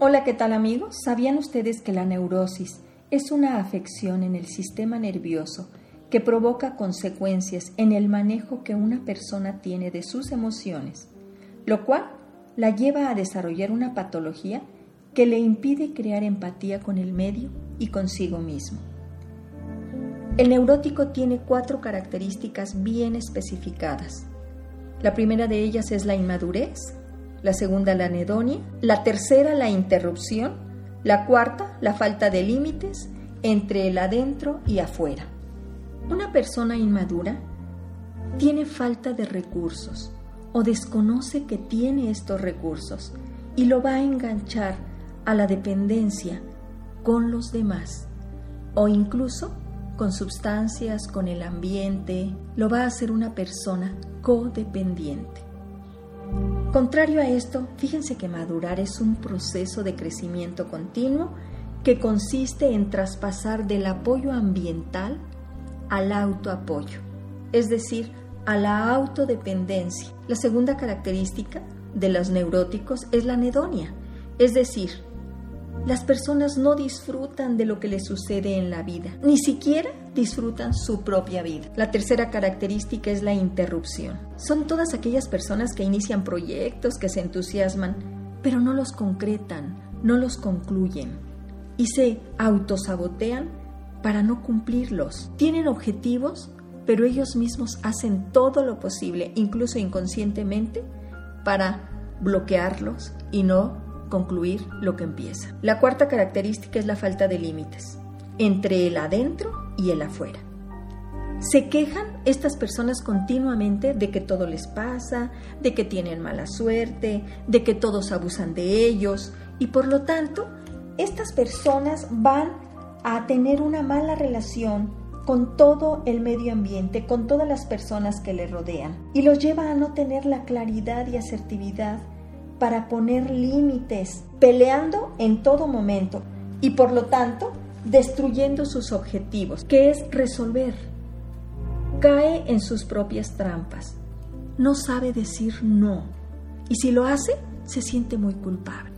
Hola, ¿qué tal amigos? ¿Sabían ustedes que la neurosis es una afección en el sistema nervioso que provoca consecuencias en el manejo que una persona tiene de sus emociones, lo cual la lleva a desarrollar una patología que le impide crear empatía con el medio y consigo mismo. El neurótico tiene cuatro características bien especificadas. La primera de ellas es la inmadurez, la segunda la anedonia, la tercera la interrupción, la cuarta la falta de límites entre el adentro y afuera. Una persona inmadura tiene falta de recursos o desconoce que tiene estos recursos y lo va a enganchar a la dependencia con los demás o incluso con sustancias, con el ambiente, lo va a hacer una persona codependiente. Contrario a esto, fíjense que madurar es un proceso de crecimiento continuo que consiste en traspasar del apoyo ambiental al autoapoyo, es decir, a la autodependencia. La segunda característica de los neuróticos es la anedonia, es decir, las personas no disfrutan de lo que les sucede en la vida, ni siquiera disfrutan su propia vida. La tercera característica es la interrupción. Son todas aquellas personas que inician proyectos, que se entusiasman, pero no los concretan, no los concluyen y se autosabotean para no cumplirlos. Tienen objetivos, pero ellos mismos hacen todo lo posible, incluso inconscientemente, para bloquearlos y no concluir lo que empieza. La cuarta característica es la falta de límites entre el adentro y el afuera. Se quejan estas personas continuamente de que todo les pasa, de que tienen mala suerte, de que todos abusan de ellos y por lo tanto estas personas van a tener una mala relación con todo el medio ambiente, con todas las personas que le rodean y los lleva a no tener la claridad y asertividad para poner límites, peleando en todo momento y por lo tanto destruyendo sus objetivos, que es resolver. Cae en sus propias trampas, no sabe decir no y si lo hace se siente muy culpable.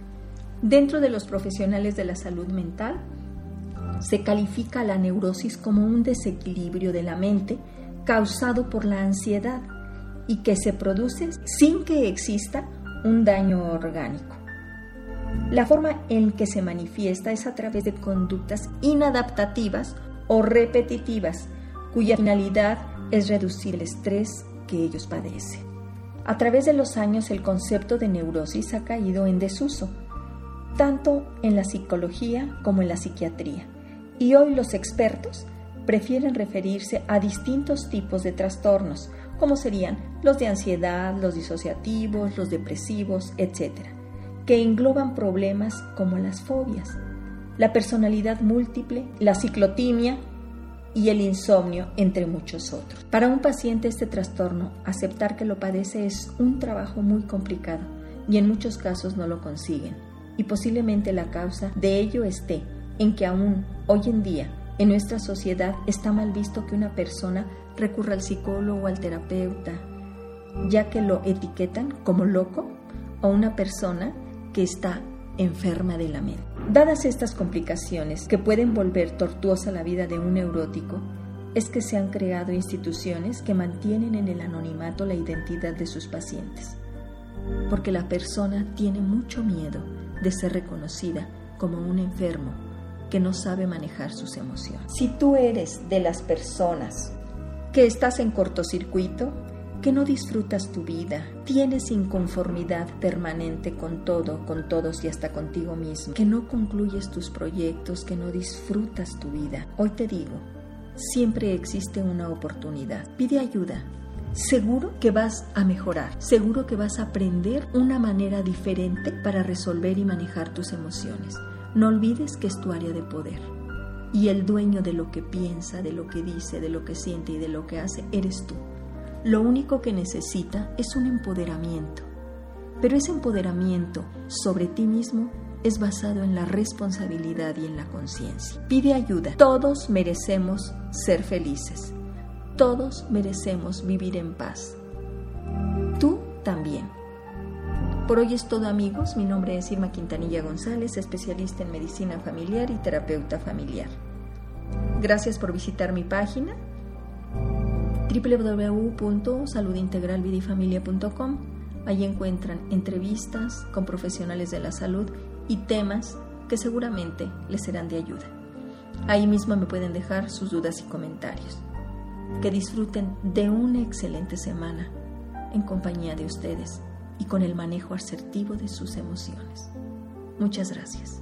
Dentro de los profesionales de la salud mental, se califica la neurosis como un desequilibrio de la mente causado por la ansiedad y que se produce sin que exista un daño orgánico. La forma en que se manifiesta es a través de conductas inadaptativas o repetitivas, cuya finalidad es reducir el estrés que ellos padecen. A través de los años el concepto de neurosis ha caído en desuso, tanto en la psicología como en la psiquiatría, y hoy los expertos prefieren referirse a distintos tipos de trastornos, como serían los de ansiedad, los disociativos, los depresivos, etc., que engloban problemas como las fobias, la personalidad múltiple, la ciclotimia y el insomnio, entre muchos otros. Para un paciente este trastorno, aceptar que lo padece es un trabajo muy complicado y en muchos casos no lo consiguen. Y posiblemente la causa de ello esté en que aún hoy en día en nuestra sociedad está mal visto que una persona recurra al psicólogo o al terapeuta, ya que lo etiquetan como loco o una persona que está enferma de la mente. Dadas estas complicaciones que pueden volver tortuosa la vida de un neurótico, es que se han creado instituciones que mantienen en el anonimato la identidad de sus pacientes, porque la persona tiene mucho miedo de ser reconocida como un enfermo que no sabe manejar sus emociones. Si tú eres de las personas que estás en cortocircuito, que no disfrutas tu vida, tienes inconformidad permanente con todo, con todos y hasta contigo mismo, que no concluyes tus proyectos, que no disfrutas tu vida. Hoy te digo, siempre existe una oportunidad. Pide ayuda. Seguro que vas a mejorar, seguro que vas a aprender una manera diferente para resolver y manejar tus emociones. No olvides que es tu área de poder. Y el dueño de lo que piensa, de lo que dice, de lo que siente y de lo que hace, eres tú. Lo único que necesita es un empoderamiento. Pero ese empoderamiento sobre ti mismo es basado en la responsabilidad y en la conciencia. Pide ayuda. Todos merecemos ser felices. Todos merecemos vivir en paz. Tú también. Por hoy es todo amigos, mi nombre es Irma Quintanilla González, especialista en medicina familiar y terapeuta familiar. Gracias por visitar mi página www.saludintegralvidifamilia.com. Allí encuentran entrevistas con profesionales de la salud y temas que seguramente les serán de ayuda. Ahí mismo me pueden dejar sus dudas y comentarios. Que disfruten de una excelente semana en compañía de ustedes y con el manejo asertivo de sus emociones. Muchas gracias.